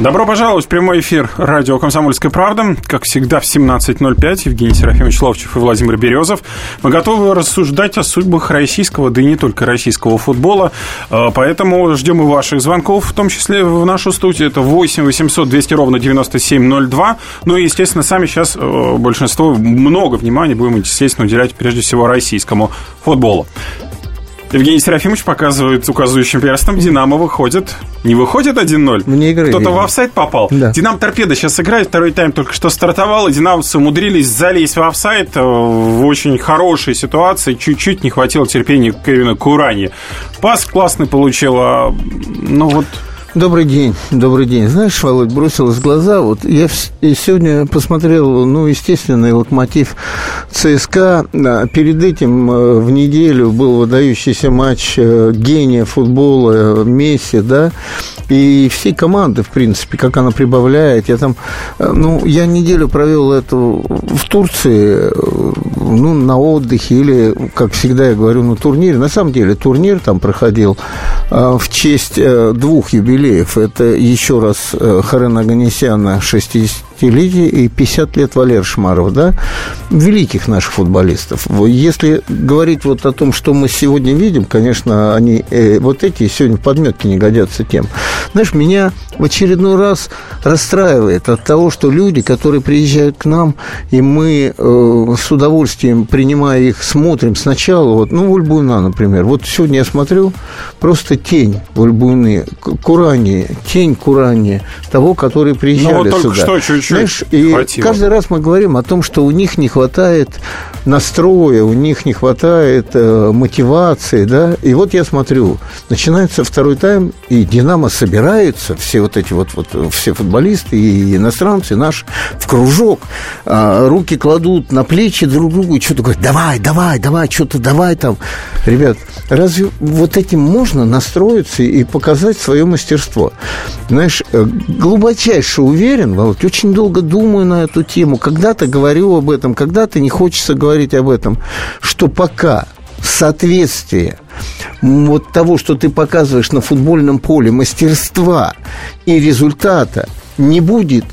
Добро пожаловать в прямой эфир радио «Комсомольская правда». Как всегда, в 17.05 Евгений Серафимович Ловчев и Владимир Березов. Мы готовы рассуждать о судьбах российского, да и не только российского футбола. А, поэтому ждем и ваших звонков, в том числе в нашу студию. Это 8 800 200 ровно 9702. Ну и, естественно, сами сейчас э, большинство, много внимания будем, естественно, уделять прежде всего российскому футболу. Евгений Серафимович показывает указывающим перстом. Динамо выходит. Не выходит 1-0. Мне игры Кто-то в офсайд попал. Да. Динамо торпеда сейчас играет. Второй тайм только что стартовал. И динамовцы умудрились залезть в офсайд э, в очень хорошей ситуации. Чуть-чуть не хватило терпения Кевина Курани. Пас классный получил. а, Ну вот... Добрый день, добрый день. Знаешь, Володь, бросилось в глаза. Вот я и сегодня посмотрел, ну, естественный локомотив ЦСКА. Перед этим э, в неделю был выдающийся матч э, гения футбола э, Месси, да. И все команды, в принципе, как она прибавляет. Я там, ну, я неделю провел эту в Турции, ну, на отдыхе или, как всегда я говорю, на турнире. На самом деле турнир там проходил в честь двух юбилеев. Это еще раз э, Харен Аганесяна, 60 Лидии Лидии и 50 лет Валер Шмаров, да, великих наших футболистов. Если говорить вот о том, что мы сегодня видим, конечно, они э, вот эти сегодня подметки не годятся тем. Знаешь, меня в очередной раз расстраивает от того, что люди, которые приезжают к нам, и мы э, с удовольствием, принимая их, смотрим сначала, вот, ну, Вольбуйна, например. Вот сегодня я смотрю, просто тень Вольбуйны, курание, тень курания того, который приезжали ну, вот только сюда. что чуть-чуть знаешь, и хватило. каждый раз мы говорим о том, что у них не хватает настроя, у них не хватает э, мотивации, да. И вот я смотрю, начинается второй тайм, и Динамо собираются, все вот эти вот, вот все футболисты и иностранцы наши, в кружок, а, руки кладут на плечи друг другу и что-то говорят, давай, давай, давай, что-то давай там. Ребят, разве вот этим можно настроиться и показать свое мастерство? Знаешь, э, глубочайше уверен, Володь, очень долго думаю на эту тему, когда-то говорю об этом, когда-то не хочется говорить об этом, что пока соответствие вот того, что ты показываешь на футбольном поле, мастерства и результата не будет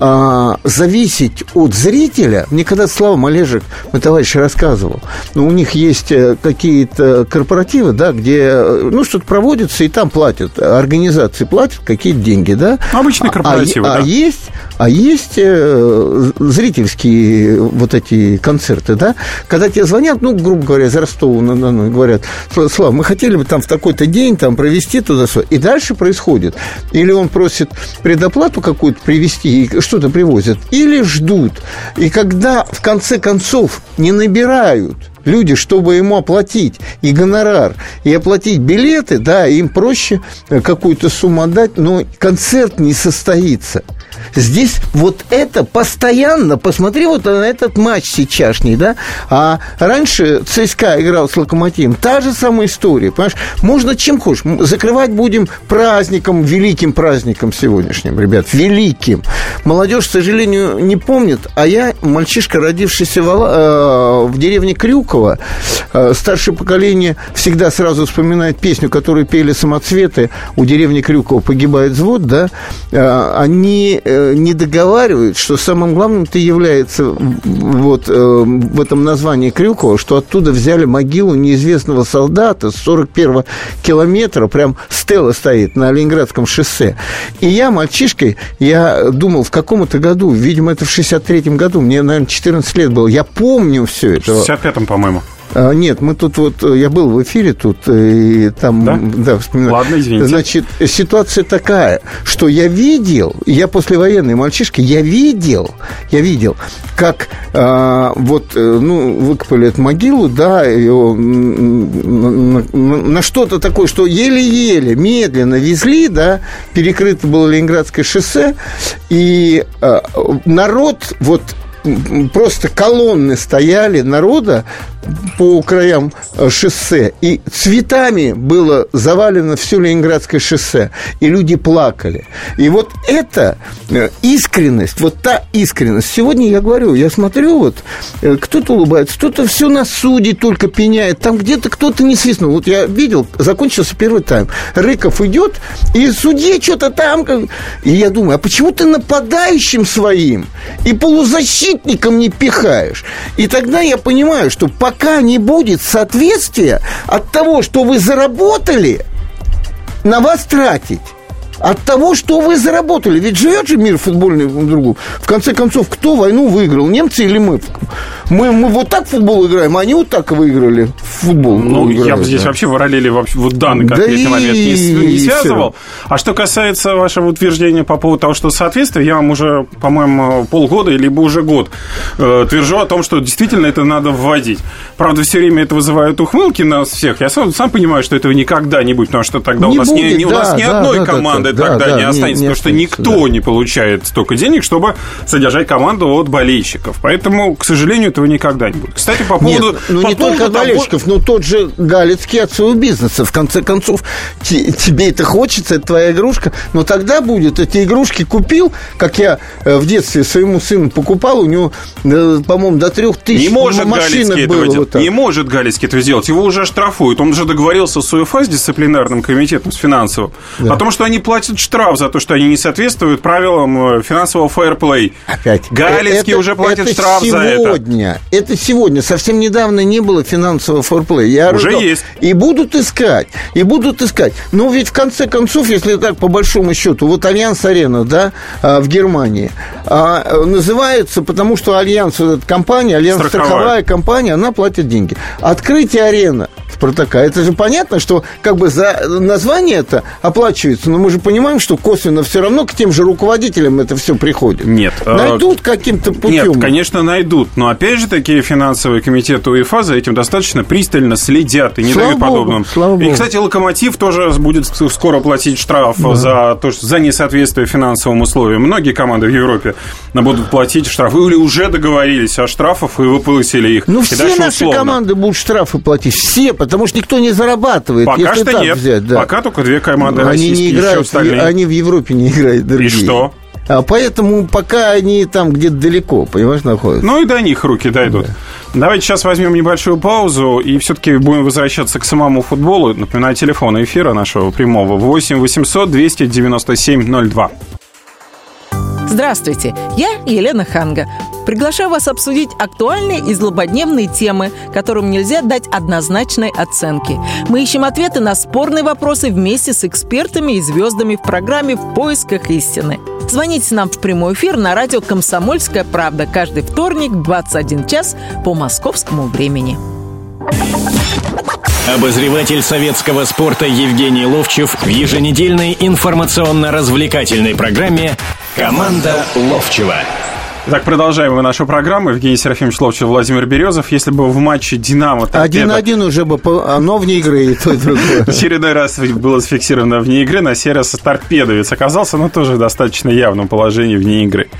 а, зависеть от зрителя. Мне когда Слава Малежик, мой товарищ, рассказывал, ну, у них есть э, какие-то корпоративы, да, где, э, ну, что-то проводится, и там платят, организации платят какие-то деньги, да. Обычные А- корпоративы, а, да. а есть, а есть э, зрительские вот эти концерты, да, когда тебе звонят, ну, грубо говоря, из Ростова и говорят, «Сла- Слава, мы хотели бы там в такой-то день там провести туда и дальше происходит. Или он просит предоплату какую-то привезти и что-то привозят, или ждут. И когда в конце концов не набирают люди, чтобы ему оплатить и гонорар, и оплатить билеты, да, им проще э, какую-то сумму отдать, но концерт не состоится. Здесь вот это постоянно, посмотри вот на этот матч сейчасшний, да, а раньше ЦСКА играл с Локомотивом, та же самая история, понимаешь, можно чем хочешь, закрывать будем праздником, великим праздником сегодняшним, ребят, великим. Молодежь, к сожалению, не помнит, а я, мальчишка, родившийся в, э, в деревне Крюково, э, старшее поколение всегда сразу вспоминает песню, которую пели самоцветы у деревни Крюково «Погибает взвод», да, Э, они э, не договаривают, что самым главным-то является вот в этом названии Крюкова, что оттуда взяли могилу неизвестного солдата с 41 километра, прям стела стоит на Ленинградском шоссе. И я, мальчишкой, я думал, в каком-то году, видимо, это в 63-м году, мне, наверное, 14 лет было, я помню все это. В 65-м, по-моему. А, Нет, мы тут вот, э, я был в эфире тут, э, и там, Да? да, вспоминаю. Ладно, извините. Значит, ситуация такая, что я видел, я послевоенный мальчишка, я видел, я видел, как а, вот, э, ну, выкопали эту могилу, да, ее на, на- на что-то такое, что еле-еле, медленно везли, да, перекрыто было Ленинградское шоссе, и а, народ вот просто колонны стояли народа по краям э, шоссе, и цветами было завалено все Ленинградское шоссе, и люди плакали. И вот эта э, искренность, вот та искренность, сегодня я говорю, я смотрю, вот э, кто-то улыбается, кто-то все на суде только пеняет, там где-то кто-то не свистнул. Вот я видел, закончился первый тайм, Рыков идет, и судье что-то там, и я думаю, а почему ты нападающим своим и полузащитником не пихаешь? И тогда я понимаю, что пока не будет соответствия от того, что вы заработали, на вас тратить от того, что вы заработали. Ведь живет же мир футбольный в другу. В конце концов, кто войну выиграл? Немцы или мы? Мы, мы вот так в футбол играем, а они вот так выиграли в футбол. Ну, играют, я бы здесь да. вообще параллели вообще вот данный конкретный да момент не, не связывал. Все. А что касается вашего утверждения по поводу того, что соответствие, я вам уже, по-моему, полгода, либо уже год э, твержу о том, что действительно это надо вводить. Правда, все время это вызывает ухмылки нас всех. Я сам, сам понимаю, что этого никогда не будет, потому что тогда не у нас, будет, не, да, у нас да, ни одной да, команды команды да, тогда да, не останется, не, не потому что никто да. не получает столько денег, чтобы содержать команду от болельщиков. Поэтому, к сожалению, этого никогда не будет. Кстати, по поводу... Нет, ну, по не поводу только того... болельщиков, но тот же Галицкий от своего бизнеса. В конце концов, тебе это хочется, это твоя игрушка, но тогда будет, эти игрушки купил, как я э, в детстве своему сыну покупал, у него, э, по-моему, до трех тысяч не может Галицкий этого делать. Вот не может Галицкий этого сделать. Его уже штрафуют. Он уже договорился с УЕФА, с дисциплинарным комитетом, с финансовым, да. о том, что они платят штраф за то, что они не соответствуют правилам э, финансового фэрплей. Опять. Галицкий это, уже платит это штраф сегодня, за это. Это сегодня. Совсем недавно не было финансового fair play 'я. Я уже раздал. есть. И будут искать. И будут искать. Но ведь в конце концов, если так по большому счету, вот Allianz Arena, да, а, в Германии, а, называется, потому что Allianz, вот эта компания, Allianz страховая. страховая компания, она платит деньги. Открытие арены Спартака. Это же понятно, что как бы за название это оплачивается, но мы же понимаем, что косвенно все равно к тем же руководителям это все приходит. Нет. А найдут каким-то путем. Нет, конечно, найдут. Но опять же, такие финансовые комитеты УЕФА за этим достаточно пристально следят и не слава дают Богу, подобным. Слава и, кстати, Локомотив тоже будет скоро платить штраф да. за то, что за несоответствие финансовым условиям. Многие команды в Европе будут платить штрафы или уже договорились о штрафах и выплатили их. Ну, все наши условно. команды будут штрафы платить. Все, потому что никто не зарабатывает. Пока что нет. Взять, да. Пока только две команды они не играют, Они в Европе не играют, другие. И что? А поэтому пока они там где-то далеко, понимаешь, находятся. Ну и до них руки дойдут. Да. Давайте сейчас возьмем небольшую паузу и все-таки будем возвращаться к самому футболу. Напоминаю, телефон эфира нашего прямого 8 800 297 02. Здравствуйте, я Елена Ханга. Приглашаю вас обсудить актуальные и злободневные темы, которым нельзя дать однозначной оценки. Мы ищем ответы на спорные вопросы вместе с экспертами и звездами в программе «В поисках истины». Звоните нам в прямой эфир на радио «Комсомольская правда» каждый вторник в 21 час по московскому времени. Обозреватель советского спорта Евгений Ловчев в еженедельной информационно-развлекательной программе «Команда Ловчева». Так, продолжаем мы нашу программу. Евгений Серафимович Ловчев, Владимир Березов. Если бы в матче «Динамо» Один-один уже бы, но вне игры и то, и другое. Очередной раз было зафиксировано вне игры. На сей раз торпедовец оказался, но тоже в достаточно явном положении вне игры.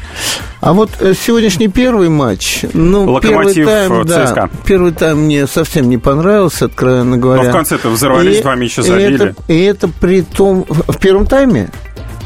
А вот э, сегодняшний первый матч, ну, Локомотив первый тайм, ЦСКА. Да, первый тайм мне совсем не понравился, откровенно говоря. Но в конце-то взорвались, и, два мяча забили. И это, и это при том... В первом тайме?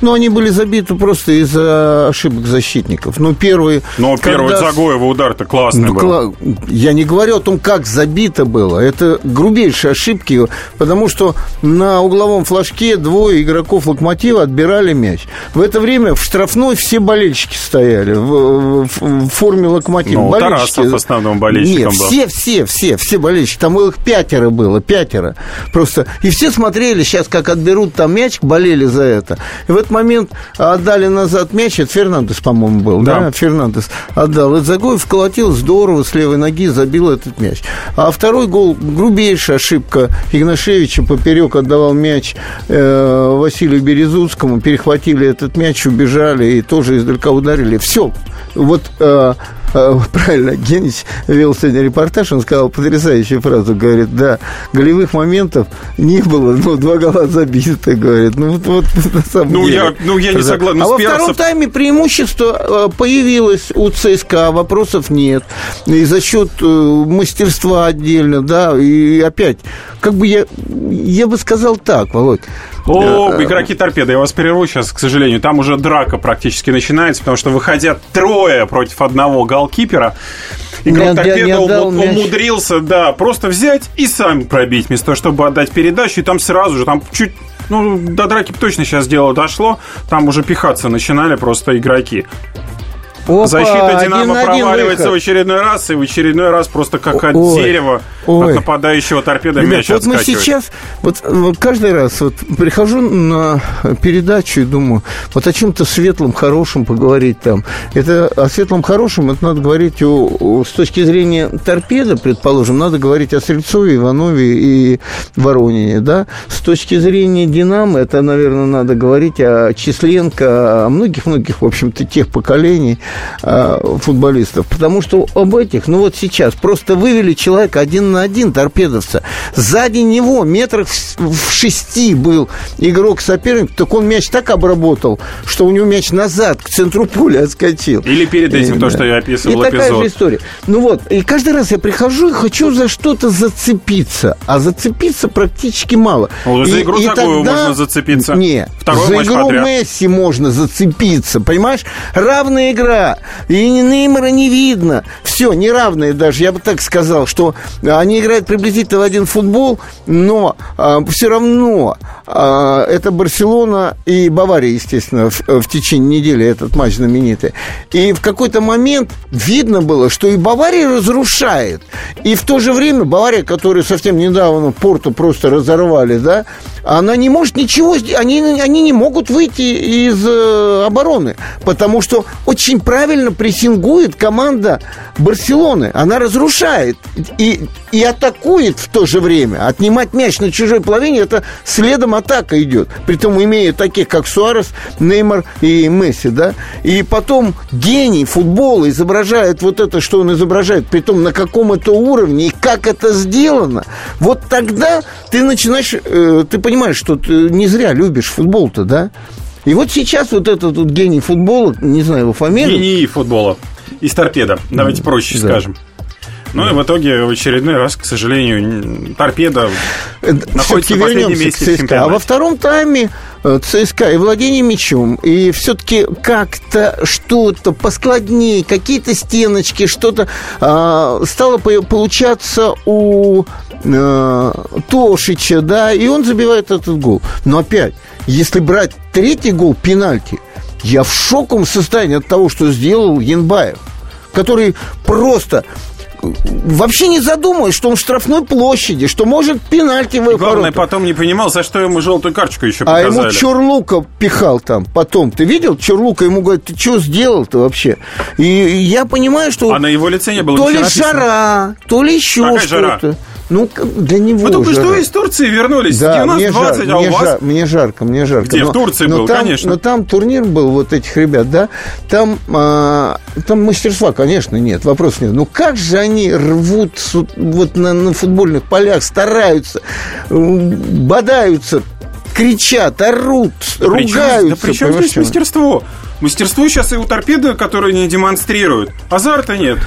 Ну, они были забиты просто из-за ошибок защитников. Ну, первый... Но когда... первый Загоева удар-то классный ну, был. Я не говорю о том, как забито было. Это грубейшие ошибки, потому что на угловом флажке двое игроков «Локомотива» отбирали мяч. В это время в штрафной все болельщики стояли в, в, в форме «Локомотива». Ну, болельщики... Тарасов в основном болельщиком Нет, был. все, все, все, все болельщики. Там их пятеро было, пятеро. Просто. И все смотрели сейчас, как отберут там мяч, болели за это. И в этот момент отдали назад мяч, это Фернандес, по-моему, был, да, да? Фернандес отдал. Загоев вколотил здорово с левой ноги, забил этот мяч. А второй гол, грубейшая ошибка Игнашевича, поперек отдавал мяч э, Василию Березутскому, перехватили этот мяч, убежали и тоже издалека ударили. Все. Вот э, правильно, Генич вел сегодня репортаж, он сказал потрясающую фразу, говорит, да, голевых моментов не было, но два гола забиты, говорит. Ну, вот, вот на самом ну, деле. Я, ну, я не согласен. А во втором тайме преимущество появилось у ЦСКА, вопросов нет. И за счет мастерства отдельно, да, и опять, как бы я, я бы сказал так, Володь, о, игроки торпеды, я вас прерву сейчас, к сожалению. Там уже драка практически начинается, потому что выходят трое против одного голкипера. Игрок не, торпеда не отдал умудрился, мяч. да, просто взять и сам пробить, вместо того, чтобы отдать передачу, и там сразу же, там чуть ну, до драки точно сейчас дело дошло. Там уже пихаться начинали просто игроки. Опа, Защита Динамо проваливается выход. в очередной раз, и в очередной раз просто как от Ой. дерева Ой. от нападающего торпеда Ребят, мяч вот мы сейчас, вот, вот каждый раз вот прихожу на передачу и думаю, вот о чем-то светлом, хорошем поговорить там. Это о светлом, хорошем, это надо говорить о, о, с точки зрения торпеда, предположим, надо говорить о Стрельцове, Иванове и Воронине, да. С точки зрения Динамо, это, наверное, надо говорить о Численко, о многих-многих, в общем-то, тех поколений, Э, футболистов. Потому что об этих, ну вот сейчас, просто вывели человека один на один, торпедовца. Сзади него метрах в шести был игрок соперник, так он мяч так обработал, что у него мяч назад к центру поля отскочил. Или перед этим и, то, да. что я описывал и эпизод. такая же история. Ну вот, и каждый раз я прихожу и хочу за что-то зацепиться, а зацепиться практически мало. Ну, за игру и такую тогда... можно зацепиться. Не, Второй за игру подряд. Месси можно зацепиться, понимаешь? Равная игра и Неймара не видно. Все, неравные даже, я бы так сказал, что они играют приблизительно в один футбол, но а, все равно а, это Барселона и Бавария, естественно, в, в течение недели этот матч знаменитый. И в какой-то момент видно было, что и Бавария разрушает, и в то же время Бавария, которую совсем недавно Порту просто разорвали, да, она не может ничего, они, они не могут выйти из э, обороны, потому что очень правильно прессингует команда Барселоны. Она разрушает и, и атакует в то же время. Отнимать мяч на чужой половине, это следом атака идет. Притом имея таких, как Суарес, Неймар и Месси, да. И потом гений футбола изображает вот это, что он изображает, притом на каком это уровне и как это сделано. Вот тогда ты начинаешь, э, ты понимаешь, что ты не зря любишь футбол-то, да? И вот сейчас вот этот вот гений футбола, не знаю его фамилию. Гений футбола. Из торпеда. Давайте проще да. скажем. Ну и в итоге в очередной раз, к сожалению, торпеда э, находится в последнем месте в А во втором тайме э, ЦСКА и владение мячом, и все-таки как-то что-то поскладнее, какие-то стеночки, что-то э, стало получаться у э, Тошича, да, и он забивает этот гол. Но опять, если брать третий гол пенальти, я в шоковом состоянии от того, что сделал Янбаев, который просто вообще не задумываясь, что он в штрафной площади, что может пенальти в Главное, потом не понимал, за что ему желтую карточку еще показали. А ему Чурлука пихал там потом. Ты видел? Чурлука ему говорит, ты что сделал-то вообще? И я понимаю, что... А на его лице не было То ли жара, то ли еще что-то. Ну, для него Вы только жара. что из Турции вернулись. Да, 90, мне, жар, а мне, вас... жар, мне жарко, мне жарко. Где? Но, в Турции но был, там, конечно. Но там турнир был вот этих ребят, да. Там, а, там мастерства, конечно, нет, вопрос нет. Ну, как же они рвут вот на, на футбольных полях, стараются, бодаются, кричат, орут, да ругаются. да при чем здесь мастерство? Мастерство сейчас и у торпеды, которые не демонстрируют. Азарта нет,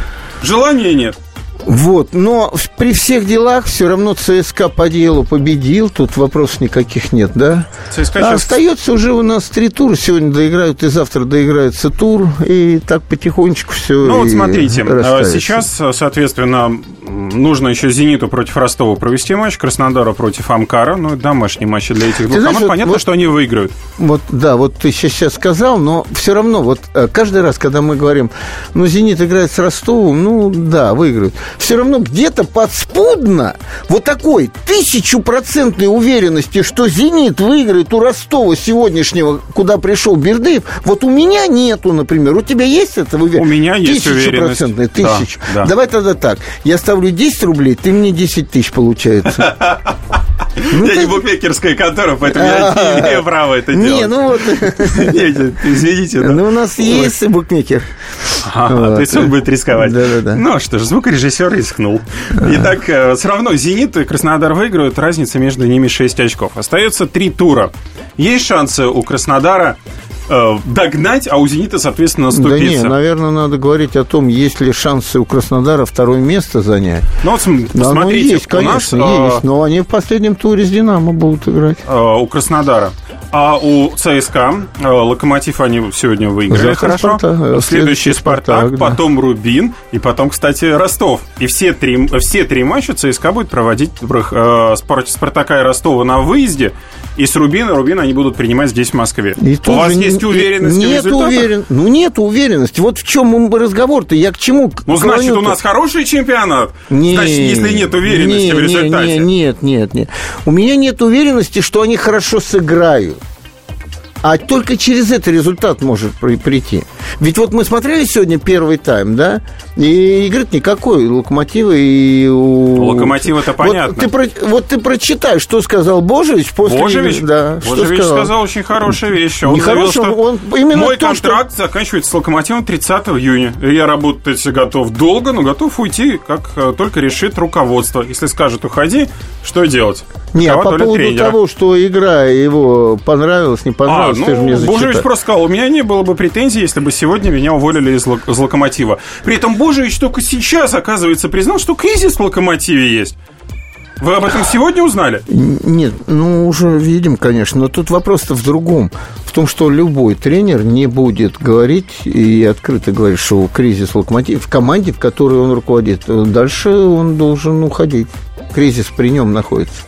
желания нет. Вот, но при всех делах все равно ЦСКА по делу победил, тут вопросов никаких нет, да? ЦСКА а сейчас... Остается уже у нас три тура, сегодня доиграют и завтра доиграется тур, и так потихонечку все Ну вот смотрите, а расставится. сейчас, соответственно, нужно еще «Зениту» против Ростова провести матч, Краснодара против Амкара, ну, домашний матч для этих двух команд, понятно, вот, что они выиграют. Вот, да, вот ты сейчас сказал, но все равно, вот э, каждый раз, когда мы говорим, ну, «Зенит» играет с Ростовом, ну, да, выиграют все равно где-то подспудно вот такой тысячупроцентной уверенности, что «Зенит» выиграет у Ростова сегодняшнего, куда пришел Бердыев, вот у меня нету, например. У тебя есть это уверенность? У меня есть уверенность. Тысячу. Да, да. Давай тогда так. Я ставлю 10 рублей, ты мне 10 тысяч получается. Ну, я не букмекерская контора, поэтому я не имею права это делать. Не, ну вот... Извините. Ну, у нас есть букмекер. То есть он будет рисковать. Ну что ж, звукорежиссер рискнул. Итак, э, все равно «Зенит» и Краснодар выиграют. Разница между ними 6 очков. Остается три тура. Есть шансы у Краснодара догнать, а у «Зенита», соответственно, Да не, наступиться. наверное, надо говорить о том, есть ли шансы у Краснодара второе место занять. Ну вот см- Да, ну, есть, у нас конечно, э, есть. Но они в последнем туре с «Динамо» будут играть. э, у Краснодара. А у ЦСКА э, Локомотив они сегодня выиграли Завтра хорошо. Э, Следующий Спартак, «Спартак», да. потом Рубин и потом, кстати, Ростов. И все три, все три матча ЦСКА будет проводить э, Спартака и Ростова на выезде. И с Рубина, Рубин они будут принимать здесь, в Москве. И у вас есть уверенность в Нет результатах? уверен... Ну, нет уверенности. Вот в чем разговор-то. Я к чему Ну, значит, у нас хороший чемпионат. Не, Значит, если нет уверенности не, в результате. не, нет, нет, нет. У меня нет уверенности, что они хорошо сыграют. А только через это результат может при- прийти. Ведь вот мы смотрели сегодня первый тайм, да? И игры никакой. Локомотива и у... Локомотива-то понятно. Вот ты, вот ты прочитай, что сказал Божевич после... Божевич. Да, что Божевич сказал? очень хорошие вещи. Он заявил, хорошие, что он именно мой то, что- контракт заканчивается с Локомотивом 30 июня. Я работать готов долго, но готов уйти, как э, только решит руководство. Если скажет уходи, что делать? Не, а по поводу тренера. того, что игра его понравилась, не А, понравилась, ты же мне ну, зачитай. Божевич просто сказал, у меня не было бы претензий, если бы сегодня меня уволили из, Лок- из Локомотива. При этом Божевич только сейчас, оказывается, признал, что кризис в Локомотиве есть. Вы об этом сегодня узнали? Нет, ну уже видим, конечно, но тут вопрос-то в другом. В том, что любой тренер не будет говорить и открыто говорить, что кризис локомотив в команде, в которой он руководит. Дальше он должен уходить. Кризис при нем находится.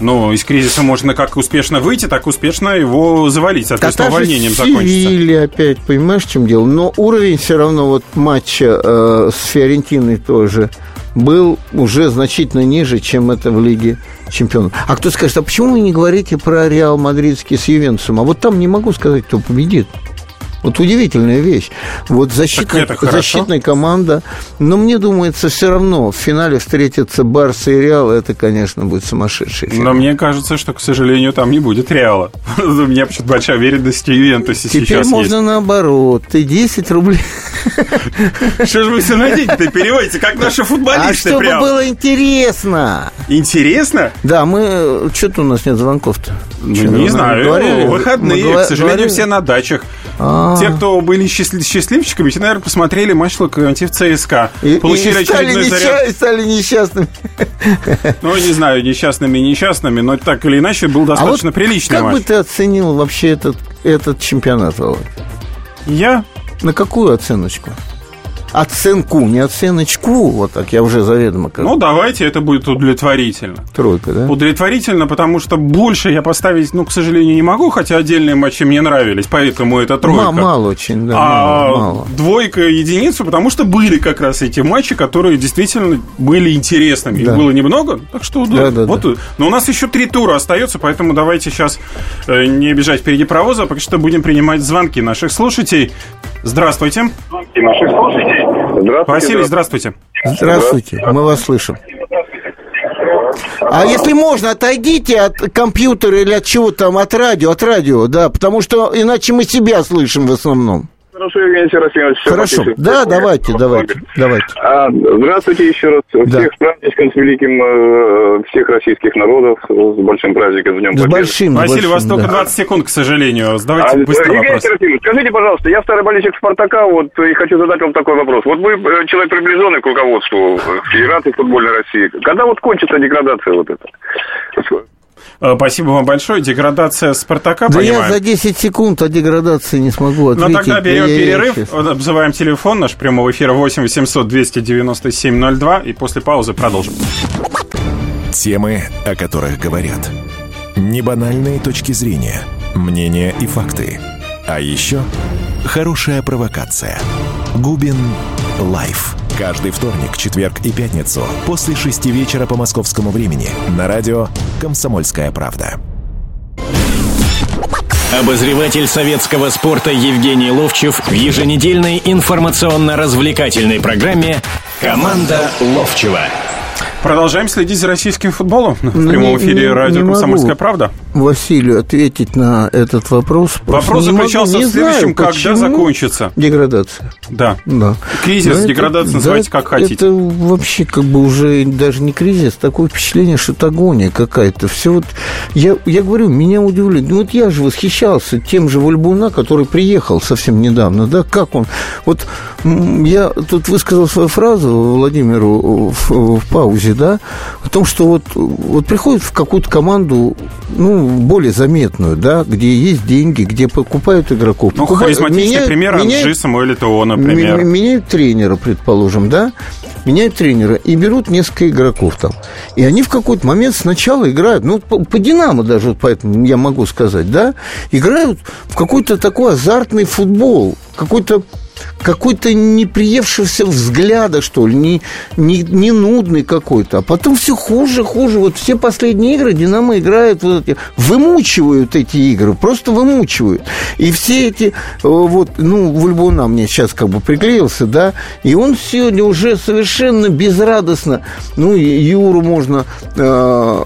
Ну, из кризиса можно как успешно выйти, так успешно его завалить. Соответственно, та же увольнением закончится. Севилья опять, понимаешь, в чем дело? Но уровень все равно вот матча э, с Фиорентиной тоже был уже значительно ниже, чем это в Лиге чемпионов. А кто скажет, а почему вы не говорите про Реал Мадридский с Ювентусом? А вот там не могу сказать, кто победит. Вот удивительная вещь. Вот защитная, защитная команда. Но мне думается, все равно в финале встретятся Барса и Реал. Это, конечно, будет сумасшедший финал. Но мне кажется, что, к сожалению, там не будет Реала. У меня почему-то большая уверенность в Ювентусе Теперь сейчас можно наоборот. Ты 10 рублей. есть. Что же вы все на деньги-то переводите, как наши А футболисты чтобы прям? было интересно. Интересно? Да, мы... Что-то у нас нет звонков-то. Ну, не знаю, говорили- выходные, мы к сожалению, говорили- все на дачах. А. Те, кто были счастли- счастливчиками, те, наверное, посмотрели матч Локомотив ЦСКА. И, Получили и стали, очередной несча- заряд. и стали несчастными. Ну, не знаю, несчастными, несчастными, но так или иначе был А вот достаточно приличный как матч. бы ты оценил вообще этот, этот чемпионат, Володь? Я На какую оценочку? Оценку, не оценочку. Вот так, я уже заведомо как Ну, давайте, это будет удовлетворительно. тройка, да? Удовлетворительно, потому что больше я поставить, ну, к сожалению, не могу, хотя отдельные матчи мне нравились, поэтому это тройка. Ма- мало очень, да, а мало, мало. двойка единицу, потому что были как раз эти матчи, которые действительно были интересными. Их Да. было немного, так что да, Да, да, вот. да. Но у нас еще три тура остается, поэтому давайте сейчас э, не бежать впереди паровоза, а пока что будем принимать звонки наших слушателей. Здравствуйте. и наших слушателей. Здравствуйте. Василий, здравствуйте. Здравствуйте, мы вас слышим. А если можно, отойдите от компьютера или от чего там, от радио, от радио, да, потому что иначе мы себя слышим в основном. Хорошо, Евгений Серафимович. Хорошо. потише. Да, давайте, давайте, давайте. А, здравствуйте еще раз. Да. Всех с праздником, с великим э, всех российских народов, с большим праздником, с Днем С Победы. большим, Василий, у вас большим, только да. 20 секунд, к сожалению. А, Задавайте быстро Евгений вопрос. Серафимович, скажите, пожалуйста, я старый болельщик Спартака, вот и хочу задать вам такой вопрос. Вот вы э, человек приближенный к руководству э, Федерации футбольной России. Когда вот кончится деградация вот эта? Э, Спасибо вам большое. Деградация Спартака, Да понимаю. я за 10 секунд о деградации не смогу ответить. тогда берем Я- я- перерыв. Вот, обзываем телефон наш прямого эфира 8 800 297 02 и после паузы продолжим. Темы, о которых говорят. Небанальные точки зрения, мнения и факты. А еще хорошая провокация. Губин Live. Каждый вторник, четверг и пятницу после шести вечера по московскому времени на радио «Комсомольская правда». Обозреватель советского спорта Евгений Ловчев в еженедельной информационно-развлекательной программе «Команда Ловчева». Продолжаем следить за российским футболом в Ну, прямом эфире не- радио не «Комсомольская могу. правда». Василию ответить на этот вопрос. Вопрос могу. заключался Не в следующем, знаю, когда закончится. Деградация. Да. Да. Кризис, это- деградация, да, называйте как хотите. Это вообще как бы уже даже не кризис, такое впечатление, что это агония какая-то. Все вот, я, я говорю, меня удивляет. Ну вот я же восхищался тем же Вальбуна, который приехал совсем недавно, да, как он. Вот я тут высказал свою фразу Владимиру в, в паузе, да, о том, что вот, вот приходит в какую-то команду, ну, более заметную, да, где есть деньги, где покупают игроков. Ну, покупают- харизматичный меняют- пример меняют- Анжи Самуэля ТО, М- например. Меняют тренера, предположим, да? Меняют тренера и берут несколько игроков там. И они в какой-то момент сначала играют, ну, по, по «Динамо» даже, вот поэтому я могу сказать, да? Играют в какой-то такой азартный футбол, какой-то какой-то не приевшегося взгляда, что ли, не, не, не нудный какой-то. А потом все хуже, хуже. Вот все последние игры «Динамо» играет, вот эти, вымучивают эти игры, просто вымучивают. И все эти, э, вот, ну, Вульбуна мне сейчас как бы приклеился, да, и он сегодня уже совершенно безрадостно, ну, Юру можно, э,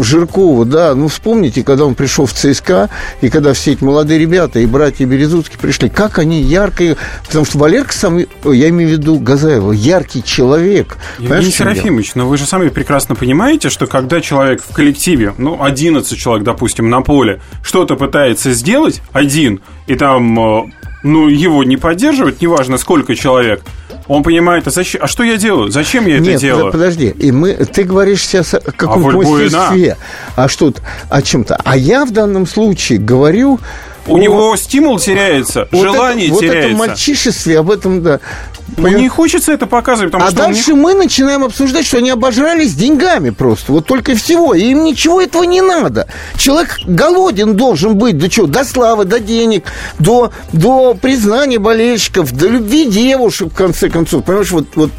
Жиркова, да, ну, вспомните, когда он пришел в ЦСКА, и когда все эти молодые ребята и братья Березутские пришли, как они ярко, потому что Валерка сам, я имею в виду Газаева, яркий человек. Евгений? Серафимович, но вы же сами прекрасно понимаете, что когда человек в коллективе, ну, 11 человек, допустим, на поле, что-то пытается сделать, один, и там, э, ну, его не поддерживают, неважно, сколько человек, он понимает, а, зачем, а что я делаю? Зачем я это Нет, делаю? под- подожди, и мы, ты говоришь сейчас о каком-то мастерстве, а что о чем-то. А я в данном случае говорю У него стимул теряется, вот желание это, вот теряется. это мальчишестве, об этом, да. Ну, не хочется это показывать, потому а что... не- дальше мы начинаем обсуждать, что они обожрались деньгами просто. Вот только и всего. И им ничего этого не надо. Человек голоден должен быть. До чего? До славы, до денег, до, до признания болельщиков, до любви девушек, в конце концов. Понимаешь, вот, вот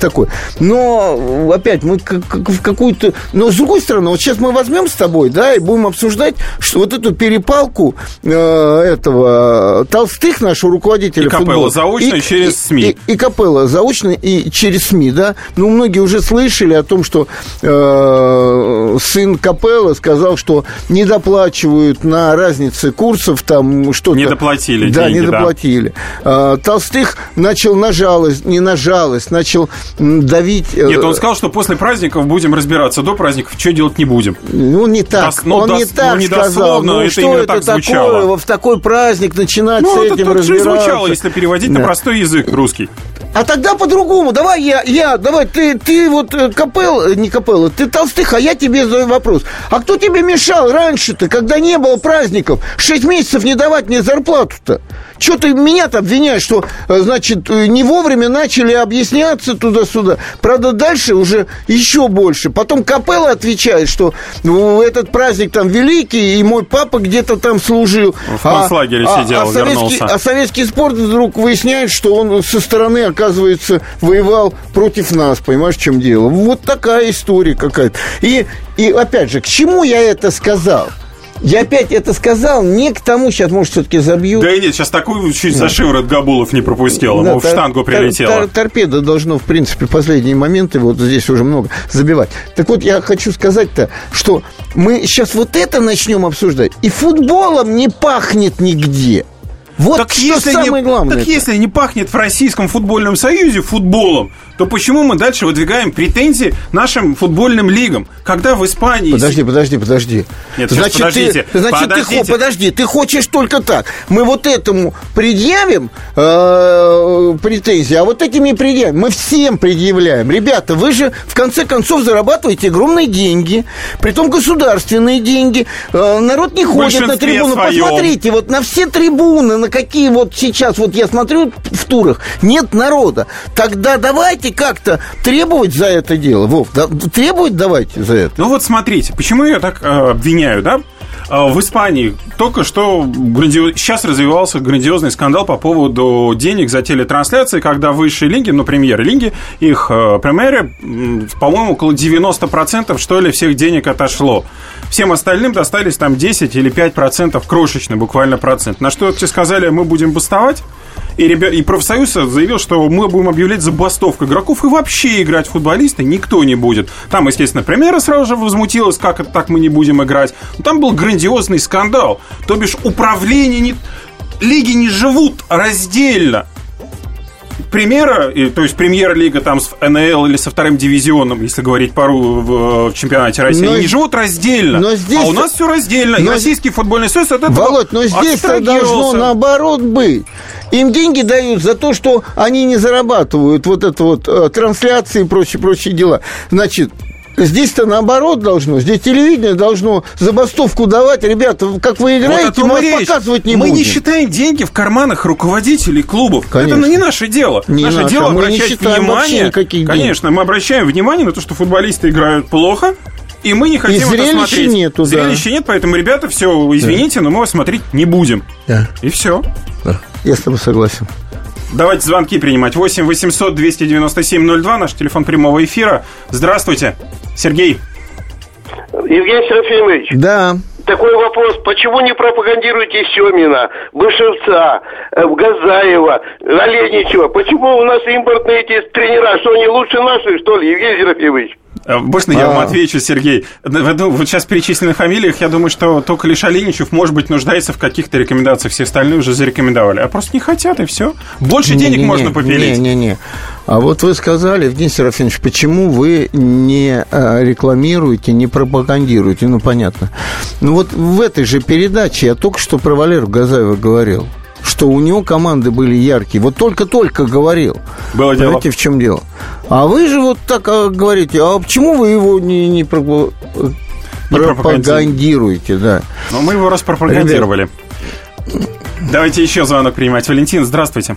такой. Но опять мы как- как в какую-то... Но с другой стороны, вот сейчас мы возьмем с тобой, да, и будем обсуждать, что вот эту перепалку э, этого Толстых, нашего руководителя И футбола, заочно через СМИ. и- и Капелла заочно и через СМИ, да. Ну, многие уже слышали о том, что э, сын Капелла сказал, что не доплачивают на разнице курсов, там что-то. Не доплатили Да, деньги, не да. доплатили. Э, Толстых начал на жалость, не на жалость, начал давить. э, Нет, он сказал, что после праздников будем разбираться, до праздников, что делать не будем. Ну, не так. Дос- ну, он дос- не так ну, не сказал. дословно, Ну, это что это так такое? звучало. В такой праздник начинать Ну, с это этим так же и разбираться. звучало, если переводить на Да. простой язык русский. А тогда по-другому. Давай я, я, давай, ты, ты вот э, Капел, э, не Капелла, ты толстых, а я тебе задаю вопрос. А кто тебе мешал раньше-то, когда не было праздников, шесть месяцев не давать мне зарплату-то? Что ты меня-то обвиняешь, что, значит, э, не вовремя начали объясняться туда-сюда? Правда, дальше уже еще больше. Потом Капелла отвечает, что ну, этот праздник там великий, и мой папа где-то там служил. В концлагере сидел, советский, вернулся. а советский спорт вдруг выясняет, что он со стороны, оказывается, воевал против нас. Понимаешь, в чем дело? Вот такая история какая-то. И, и опять же, к чему я это сказал? Я опять это сказал не к тому, сейчас, может, все-таки забью. Да и нет, сейчас такую чуть за шиворот Габулов не пропустил, ему в штангу тор- прилетело. тор- торпеда должно, в принципе, последние моменты, вот здесь уже много, забивать. Так вот, я хочу сказать-то, что мы сейчас вот это начнем обсуждать, и футболом не пахнет нигде. Вот Так что если, самое не, главное. так если не пахнет в Российском футбольном союзе футболом, то почему мы дальше выдвигаем претензии нашим футбольным лигам? Когда в Испании... Подожди, подожди, подожди. Нет, значит, подождите, ты, значит, ты, подождите. хо- подожди, ты хочешь только так. Мы вот этому предъявим э, претензии, а вот этим не предъявим. Мы всем предъявляем. Ребята, вы же в конце концов зарабатываете огромные деньги, притом государственные деньги. Э, народ не ходит на трибуну. своем. Посмотрите, вот на все трибуны, на какие вот сейчас, вот я смотрю в турах, нет народа. Тогда давайте как-то требовать за это дело. Вов, да- требовать давайте за это. Ну вот смотрите, почему я так э, обвиняю, да? Э, В Испании только что грандио- сейчас развивался грандиозный скандал по поводу денег за телетрансляции, когда высшие лиги, ну, премьер-лиги, их э, премьеры, по-моему, около 90% что ли всех денег отошло. Всем остальным достались там 10 или 5%, крошечный буквально процент. На что те сказали, мы будем бастовать, И, ребят, и профсоюз заявил, что мы будем объявлять забастовку игроков и вообще играть в футболисты никто не будет. Там, естественно, премьера сразу же возмутилась, как это так мы не будем играть. Но там был грандиозный скандал. То бишь управление не... Лиги не живут раздельно примера, и, то есть премьер-лига там с НЛ или со вторым дивизионом, если говорить пару в, в чемпионате России, но, они живут раздельно. Но здесь, а у нас все раздельно. Но, и Российский футбольный союз от этого Володь, но здесь должно наоборот быть. Им деньги дают за то, что они не зарабатывают вот это вот э, трансляции и прочие, прочие дела. Значит, Здесь-то наоборот должно. Здесь телевидение должно забастовку давать. Ребята, как вы играете, вот мы речь. показывать не мы будем. Мы не считаем деньги в карманах руководителей клубов. Конечно. Это не наше дело. Не наше, наше дело мы обращать внимание. Конечно, мы обращаем внимание на то, что футболисты играют плохо. И мы не хотим и это смотреть. нету, Зрелища да. нет, поэтому, ребята, все, извините, да. но мы вас смотреть не будем. Да. И все. Да. Я с тобой согласен. Давайте звонки принимать. 8 800 297 02, наш телефон прямого эфира. Здравствуйте. Сергей. Евгений Серафимович. Да. Такой вопрос. Почему не пропагандируете Семина, Бышевца, э, Газаева, Оленичева? Почему у нас импортные эти тренера? Что, они лучше наших, что ли, Евгений Серафимович? Э, можно я вам отвечу, Сергей? Ну, вот сейчас перечисленных фамилиях, я думаю, что только лишь Оленичев, может быть, нуждается в каких-то рекомендациях. Все остальные уже зарекомендовали. А просто не хотят, и все. Больше денег можно попилить. Не-не-не. А вот вы сказали, Евгений Серафимович, почему вы не э, рекламируете, не пропагандируете? Ну, понятно. Ну, вот в этой же передаче я только что про Валеру Газаева говорил что у него команды были яркие. Вот только-только говорил. Было дело. Понимаете, в чем дело? А вы же вот так а, говорите, а почему вы его не, не, не пропагандируете? Да. Но мы его распропагандировали. Ребят... Давайте еще звонок принимать. Валентин, здравствуйте.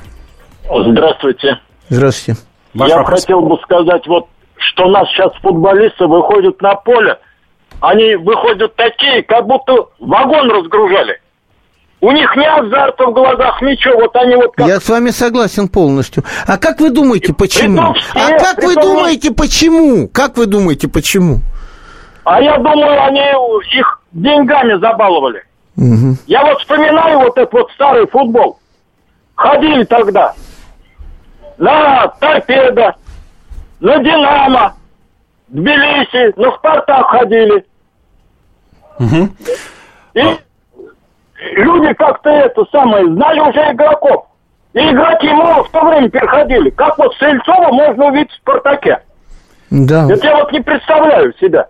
Здравствуйте. Здравствуйте. Ваш Я вопрос. хотел бы сказать, вот, что у нас сейчас футболисты выходят на поле, они выходят такие, как будто вагон разгружали. У них ни азарта в глазах, ничего. Вот они вот как... Я с вами согласен полностью. А как вы думаете, почему? Все, а как вы думаете, почему? Как вы думаете, почему? А я думаю, они их деньгами забаловали. Угу. Я вот вспоминаю вот этот вот старый футбол. Ходили тогда на Торпедо, на Динамо, Тбилиси, на Спартак ходили. Угу. И люди как-то это самое, знали уже игроков. И игроки мало в то время переходили. Как вот Сельцова можно увидеть в «Спартаке». Да. Это я вот не представляю себя.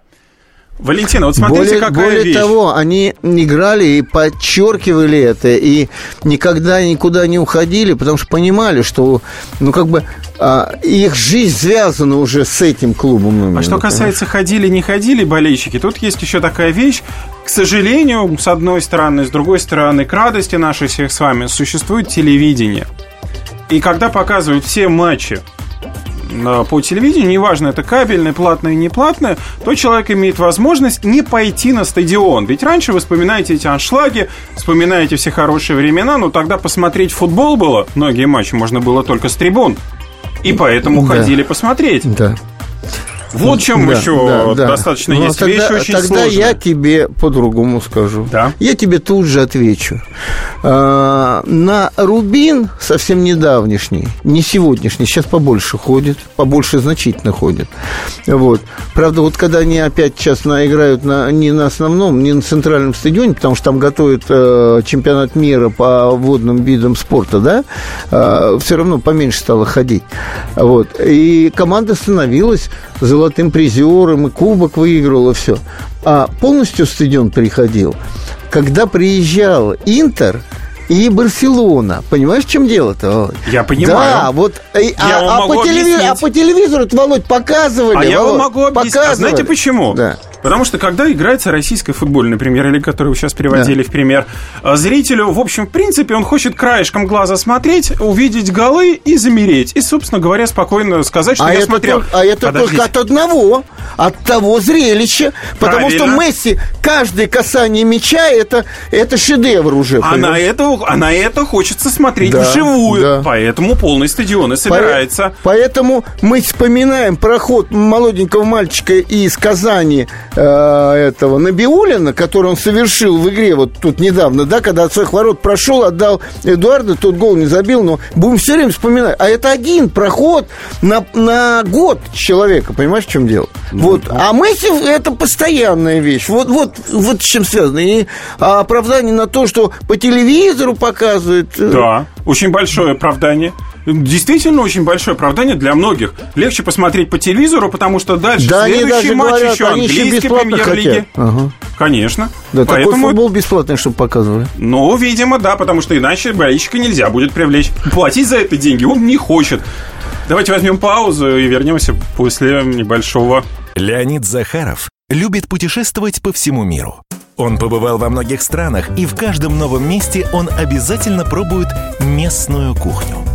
Валентина, вот смотрите, более, какая более вещь. того, они играли и подчеркивали это, и никогда никуда не уходили, потому что понимали, что, ну, как бы, а, их жизнь связана уже с этим клубом. Именно, а что касается ходили, не ходили болельщики, тут есть еще такая вещь, к сожалению, с одной стороны, с другой стороны, к радости нашей всех с вами, существует телевидение. И когда показывают все матчи по телевидению, неважно, это кабельное, платное, не платное, то человек имеет возможность не пойти на стадион. Ведь раньше вы вспоминаете эти аншлаги, вспоминаете все хорошие времена, но тогда посмотреть футбол было, многие матчи можно было только с трибун. И поэтому да. ходили посмотреть. Да. Вот чем да, еще да, достаточно да. есть. тогда, Вещь очень тогда сложная. я тебе по-другому скажу. Да? Я тебе тут же отвечу. А, на Рубин совсем недавнешний, не сегодняшний, сейчас побольше ходит, побольше значительно ходит. Вот. Правда, вот когда они опять сейчас наиграют на, не на основном, не на центральном стадионе, потому что там готовят э, чемпионат мира по водным видам спорта, да, э, все равно поменьше стало ходить. Вот. И команда становилась золотым призером, и кубок выиграл, и все. А полностью стадион приходил, когда приезжал Интер, и Барселона. Понимаешь, в чем дело-то, Я понимаю. Да, вот. Я а, а, по телевизору, а по телевизору, Володь, показывали. А Володь, я вам могу объяснить. А знаете почему? Да. Потому что когда играется российская футбольная премьер-лига, которую вы сейчас приводили да. в пример, а, зрителю, в общем, в принципе, он хочет краешком глаза смотреть, увидеть голы и замереть. И, собственно говоря, спокойно сказать, что а я это смотрел. Только, а это Подождите. только от одного. от того зрелища, потому Правильно. что Месси каждое касание мяча это это шедевр уже. А на, это, а на это хочется смотреть Да, вживую. да. Поэтому полный стадион и собирается. По- Поэтому мы вспоминаем проход молоденького мальчика из Казани э, этого Набиулина, который он совершил в игре вот тут недавно, да, когда от своих ворот прошел, отдал Эдуарда, тот гол не забил, но будем все время вспоминать. А это один проход на, на год человека, понимаешь, в чем дело? Вот. А Месси это постоянная вещь. Вот, вот, вот с чем связано. И оправдание на то, что по телевизору показывают. э, Да, очень большое оправдание. Действительно очень большое оправдание для многих. Легче посмотреть по телевизору, потому что дальше Да, следующий матч говорят, еще английской премьер-лиги. Ага. Конечно. Да, такой Поэтому, футбол бесплатный, чтобы показывали. ну, видимо, да, потому что иначе болельщика нельзя будет привлечь. Платить за это деньги он не хочет. Давайте возьмем паузу и вернемся после небольшого Леонид Захаров любит путешествовать по всему миру. Он побывал во многих странах, и в каждом новом месте он обязательно пробует местную кухню.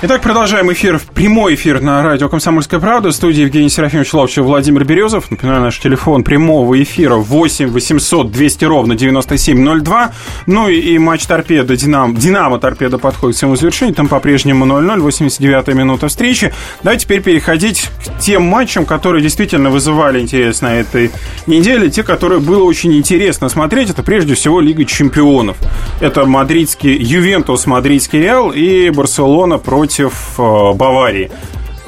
Итак, продолжаем эфир, прямой эфир на радио «Комсомольская правда». В студии Евгений Серафимович Ловчев, Владимир Березов. Напоминаю, наш телефон прямого эфира 8 800 200 ровно 9702. Ну и, и матч «Торпеда», «Динамо», «Динамо» «Торпеда» подходит к своему завершению. Там по-прежнему 0-0, 89-я минута встречи. Давайте теперь переходить к тем матчам, которые действительно вызывали интерес на этой неделе. Те, которые было очень интересно смотреть, это прежде всего Лига чемпионов. Это мадридский Ювентус, мадридский Реал и Барселона против э, Баварии.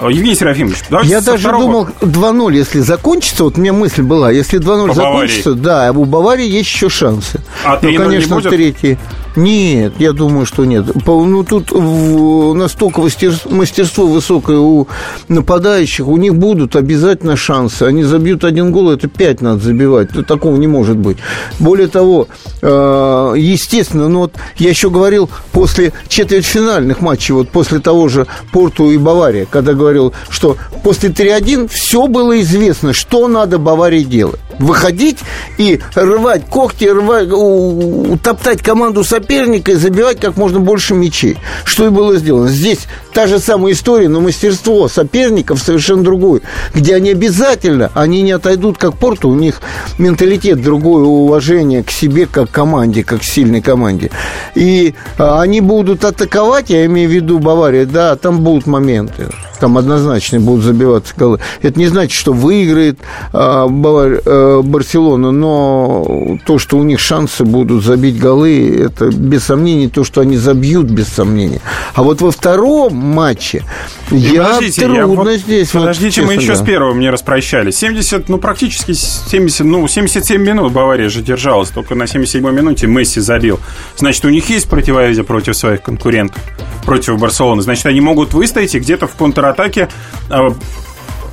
Э, Евгений Серафимович, давайте Я даже второго. думал 2-0, если закончится, вот у меня мысль была, если 2-0 По закончится, да, у Баварии есть еще шансы. А 3:0 ну, не конечно, будет? третий. Нет, я думаю, что нет. Ну, тут настолько мастерство высокое у нападающих, у них будут обязательно шансы. Они забьют один гол, это пять надо забивать. Ну, Такого не может быть. Более того, э, естественно, ну, вот я еще говорил после четвертьфинальных матчей, вот после того же Порту и Бавария, когда говорил, что после 3-1 все было известно, что надо Баварии делать. Выходить и рвать когти, рвать, утоптать команду соперника и забивать как можно больше мячей. Что и было сделано. Здесь та же самая история, но мастерство соперников совершенно другое. Где они обязательно, они не отойдут как Порту, у них менталитет другое, уважение к себе как команде, как сильной команде. И а, они будут атаковать, я имею в виду Бавария, да, там будут моменты. Там однозначно будут забиваться голы. Это не значит, что выиграет а, э, Барселона, но то, что у них шансы будут забить голы, это без сомнений то, что они забьют, без сомнения. А вот во втором матче я Подождите, трудно я вот- здесь. вот, Подождите, мы честно, еще да. с первым не распрощались. 70, ну, практически 70, ну, 77 минут Бавария же держалась. Только на 77 минуте Месси забил. Значит, у них есть противовезе против своих конкурентов, против Барселоны. Значит, они могут выстоять и где-то в контратаке э,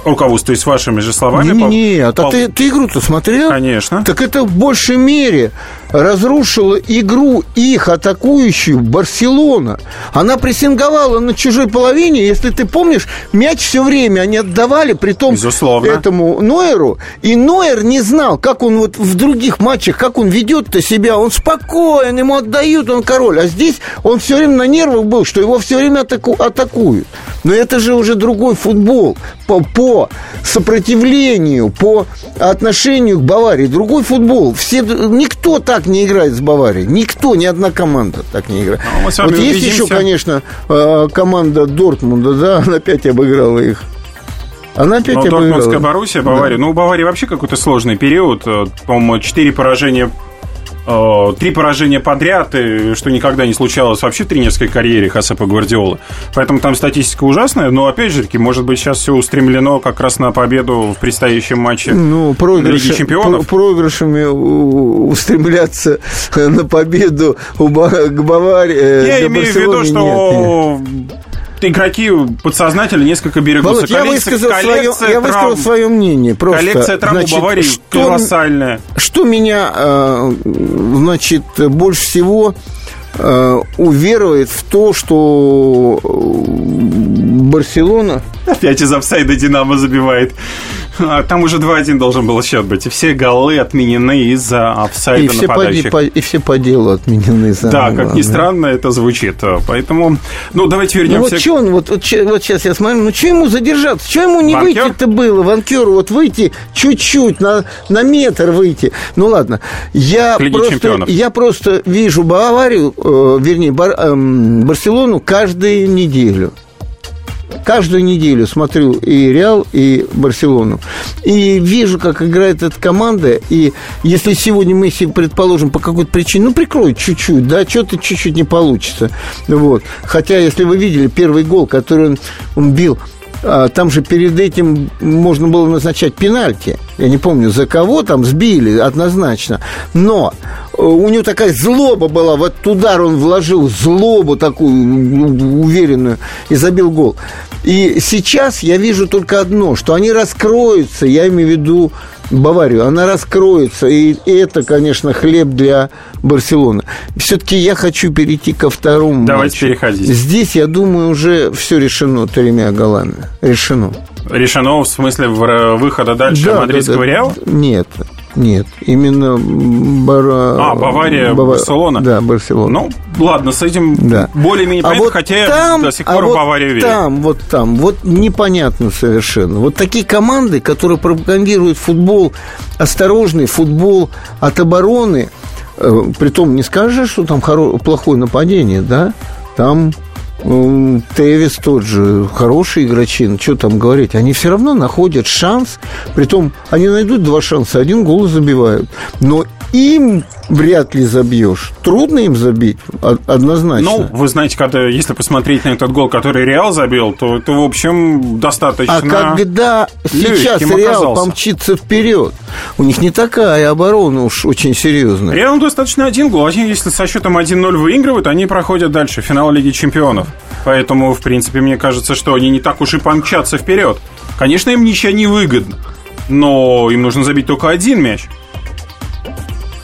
руководствуясь вашими же словами... Не, Пав- нет, а ты, ты игру-то смотрел? Конечно. Так это в большей мере разрушила игру их атакующую Барселона. Она прессинговала на чужой половине. Если ты помнишь, мяч все время они отдавали, при том Безусловно. этому Нойеру. И Нойер не знал, как он вот в других матчах, как он ведет-то себя. Он спокоен, ему отдают, он король. А здесь он все время на нервах был, что его все время атаку- атакуют. Но это же уже другой футбол. По, по сопротивлению, по отношению к Баварии. Другой футбол. Все, никто так не играет с Баварией. Никто, ни одна команда так не играет. Ну, вот есть убедимся. еще, конечно, э, команда Дортмунда, да, она опять обыграла их. Она опять Ну, обыграла. Дортмундская Боруссия, Бавария. Ну, у Баварии вообще какой-то сложный период. Э, По-моему, четыре поражения Три поражения подряд, и что никогда не случалось вообще в тренерской карьере Хасапа Гвардиолы. Поэтому там статистика ужасная, но опять же таки, может быть, сейчас все устремлено как раз на победу в предстоящем матче Ну, проигрыши, Лиги чемпионов. про- проигрышами устремляться на победу к Баварии. э, Я имею в виду, нет, нет. Игроки подсознательно несколько берегут. Володь, я высказал, свое, я высказал свое мнение. Просто, коллекция травм значит, у Баварии что, колоссальная. Что меня, э, значит, больше всего э, уверует в то, что Барселона... Опять из офсайда Динамо забивает. А там уже 2-1 должен был счет быть. И все голы отменены из-за офсайда и все нападающих. По, и все по делу отменены. Да, как ни странно это звучит. Поэтому, ну, давайте вернемся. Ну, вот что он, вот, вот, вот сейчас я смотрю, ну, что ему задержаться? Что ему не выйти-то было? Ванкеру вот выйти чуть-чуть, на, на метр выйти. Ну, ладно. Я, просто, я просто вижу Баварию, э, вернее, Бар, э, Барселону каждую неделю каждую неделю смотрю и Реал, и Барселону. И вижу, как играет эта команда. И если сегодня Месси, предположим, по какой-то причине, ну, прикроет чуть-чуть, да, что-то чуть-чуть не получится. Вот. Хотя, если вы видели первый гол, который он, он бил, там же перед этим можно было назначать пенальти. Я не помню, за кого там сбили однозначно. Но э, у него такая злоба была. Вот удар он вложил, злобу такую уверенную и забил гол. И сейчас я вижу только одно, что они раскроются, я имею в виду Баварию, она раскроется, и это, конечно, хлеб для Барселоны. Все-таки я хочу перейти ко второму Давайте матчу. переходить. Здесь, я думаю, уже все решено тремя голами. Решено. Решено в смысле выхода дальше да, мадридского да, да. Реала? Нет. Нет, именно Бара... А, Бавария, Бава... Барселона? Да, Барселона. Ну, ладно, с этим да. более-менее а понятно, вот хотя там, до сих а пор а в Баварию верю. там, вот там, вот непонятно совершенно. Вот такие команды, которые пропагандируют футбол, осторожный футбол от обороны, э, притом не скажешь, что там хоро... плохое нападение, да? Там Тевис тот же, хороший игрочи, ну что там говорить, они все равно находят шанс, притом они найдут два шанса, один гол забивают, но им вряд ли забьешь. Трудно им забить, однозначно. Ну, вы знаете, когда, если посмотреть на этот гол, который Реал забил, то это, в общем, достаточно А когда сейчас Реал оказался. помчится вперед, у них не такая оборона уж очень серьезная. Реал достаточно один гол. Один, если со счетом 1-0 выигрывают, они проходят дальше, финал Лиги Чемпионов. Поэтому, в принципе, мне кажется, что они не так уж и помчатся вперед. Конечно, им ничья не выгодно, но им нужно забить только один мяч.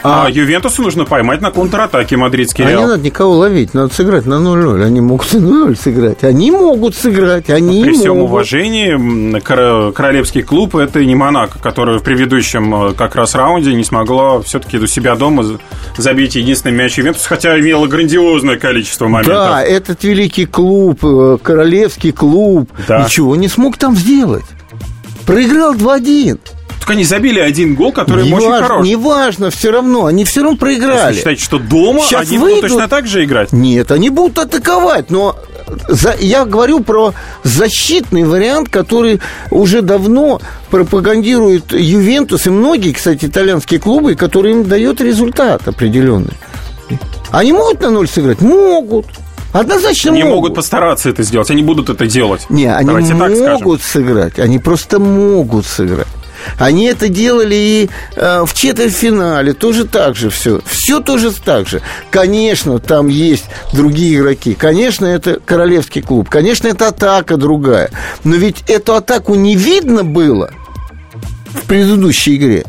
А, а Ювентусу нужно поймать на контратаке мадридский Реал. А не надо никого ловить, надо сыграть на 0-0. Они могут и 0 сыграть. Они могут сыграть, они При могут. всем уважении, королевский клуб – это не Монако, который в предыдущем э, как раз раунде не смогла все-таки у себя дома забить единственный мяч Ювентус, хотя имела грандиозное количество моментов. Да, этот великий клуб, э, королевский клуб, да. ничего не смог там сделать. Проиграл 2-1. Только они забили один гол, который не очень важно, хорош. Неважно, все равно, они все равно проиграли. Вы считаете, что дома Сейчас они выйдут... будут точно так же играть? Нет, они будут атаковать, но за, я говорю про защитный вариант, который уже давно пропагандирует Ювентус и многие, кстати, итальянские клубы, которые им дает результат определенный. Они могут на ноль сыграть? Могут. Однозначно они могут. могут постараться это сделать, они будут это делать. Не, они Давайте могут сыграть, они просто могут сыграть. Они это делали и э, в четвертьфинале, тоже так же все. Все тоже так же. Конечно, там есть другие игроки. Конечно, это королевский клуб. Конечно, это атака другая. Но ведь эту атаку не видно было в предыдущей игре.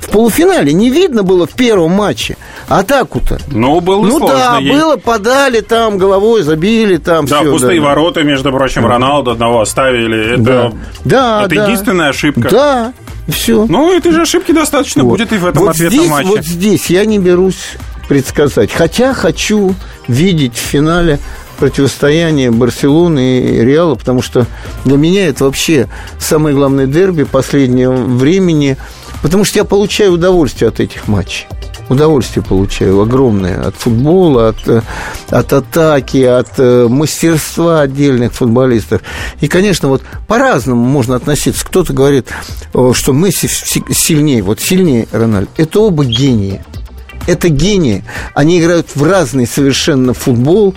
В полуфинале не видно было в первом матче атаку-то. Ну, было ну, сложно. да, ей. было, подали там, головой забили там. Да, все, пустые да, ворота, между прочим, Роналду одного оставили. Это, да. Да, это да. единственная ошибка. Да, все. Ну, этой же ошибки достаточно вот. будет и в этом вот ответном здесь, матче. Вот здесь я не берусь предсказать. Хотя хочу видеть в финале противостояние Барселоны и Реала, потому что для меня это вообще самое главное дерби последнего времени, потому что я получаю удовольствие от этих матчей удовольствие получаю огромное от футбола, от, э, от атаки, от э, мастерства отдельных футболистов. И, конечно, вот по-разному можно относиться. Кто-то говорит, что Месси сильнее, вот сильнее Рональд. Это оба гении. Это гении. Они играют в разный совершенно футбол,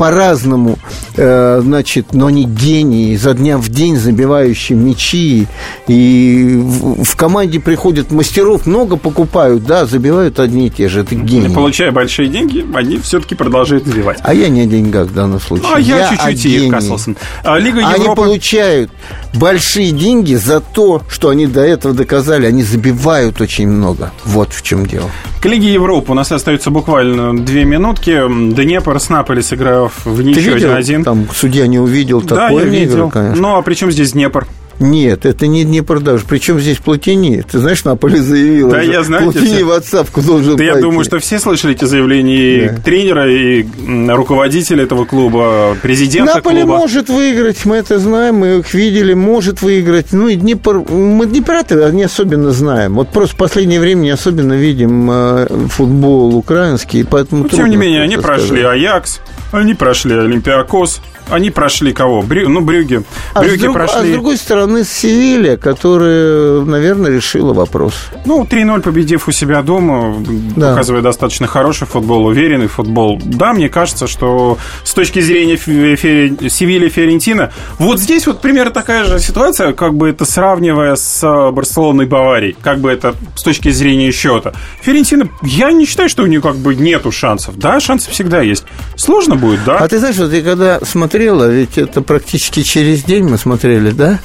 по-разному, э, значит, но они гении, изо дня в день забивающие мячи, и в, команде приходят мастеров, много покупают, да, забивают одни и те же, это гении. Получая большие деньги, они все-таки продолжают забивать. А я не о деньгах в данном случае. А я, я чуть-чуть их касался. А, Лига Европы... Они получают большие деньги за то, что они до этого доказали, они забивают очень много. Вот в чем дело. К Лиге Европы у нас остается буквально две минутки. Днепр с Наполи сыграв в ничью 1-1. Там судья не увидел да, такое. Да, я видел. Игры, конечно. Ну, а при чем здесь Днепр? Нет, это не, не продажа. Причем здесь Платини? Ты знаешь, Наполе заявил. Да, я знаю. Платини в отставку должен Да я думаю, что все слышали эти заявления да. тренера, и руководителя этого клуба, президента Наполе клуба. может выиграть, мы это знаем, мы их видели, может выиграть. Ну, и Днепр, мы Днепра-то не особенно знаем. Вот просто в последнее время не особенно видим э, футбол украинский, поэтому... Ну, тем не менее, они сказать. прошли Аякс, они прошли Олимпиакос, они прошли кого? Брю... Ну, Брюги. А, Брюги с друг... прошли... а с другой стороны, Севилья, которая, наверное, решила вопрос. Ну, 3-0 победив у себя дома, да. показывая достаточно хороший футбол, уверенный футбол. Да, мне кажется, что с точки зрения Фе... Севилья Фиорентина, вот здесь вот примерно такая же ситуация, как бы это сравнивая с Барселоной и Баварией, как бы это с точки зрения счета. Фиорентина, я не считаю, что у нее как бы нету шансов. Да, шансы всегда есть. Сложно будет, да. А ты знаешь, вот я когда смотрел смотрела, ведь это практически через день мы смотрели, да,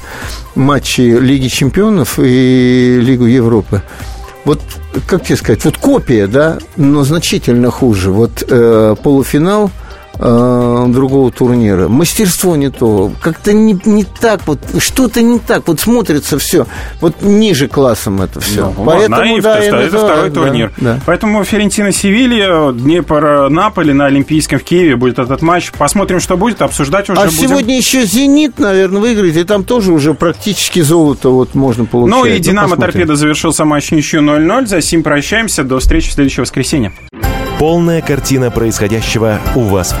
матчи Лиги Чемпионов и Лигу Европы. Вот, как тебе сказать, вот копия, да, но значительно хуже. Вот э, полуфинал – э, другого турнира. Мастерство не то, как-то не, не так вот, что-то не так, вот смотрится все, вот ниже классом это все. Ну, Поэтому, наив, да, это, это второй да, турнир. Да. Поэтому Ферентина Севилья, Днепр Наполи на Олимпийском в Киеве будет этот матч. Посмотрим, что будет, обсуждать уже а будем. сегодня еще Зенит, наверное, выиграет, и там тоже уже практически золото вот можно получить. Ну и Динамо Торпеда завершился матч ничью 0-0. За сим прощаемся. До встречи в следующее воскресенье. Полная картина происходящего у вас в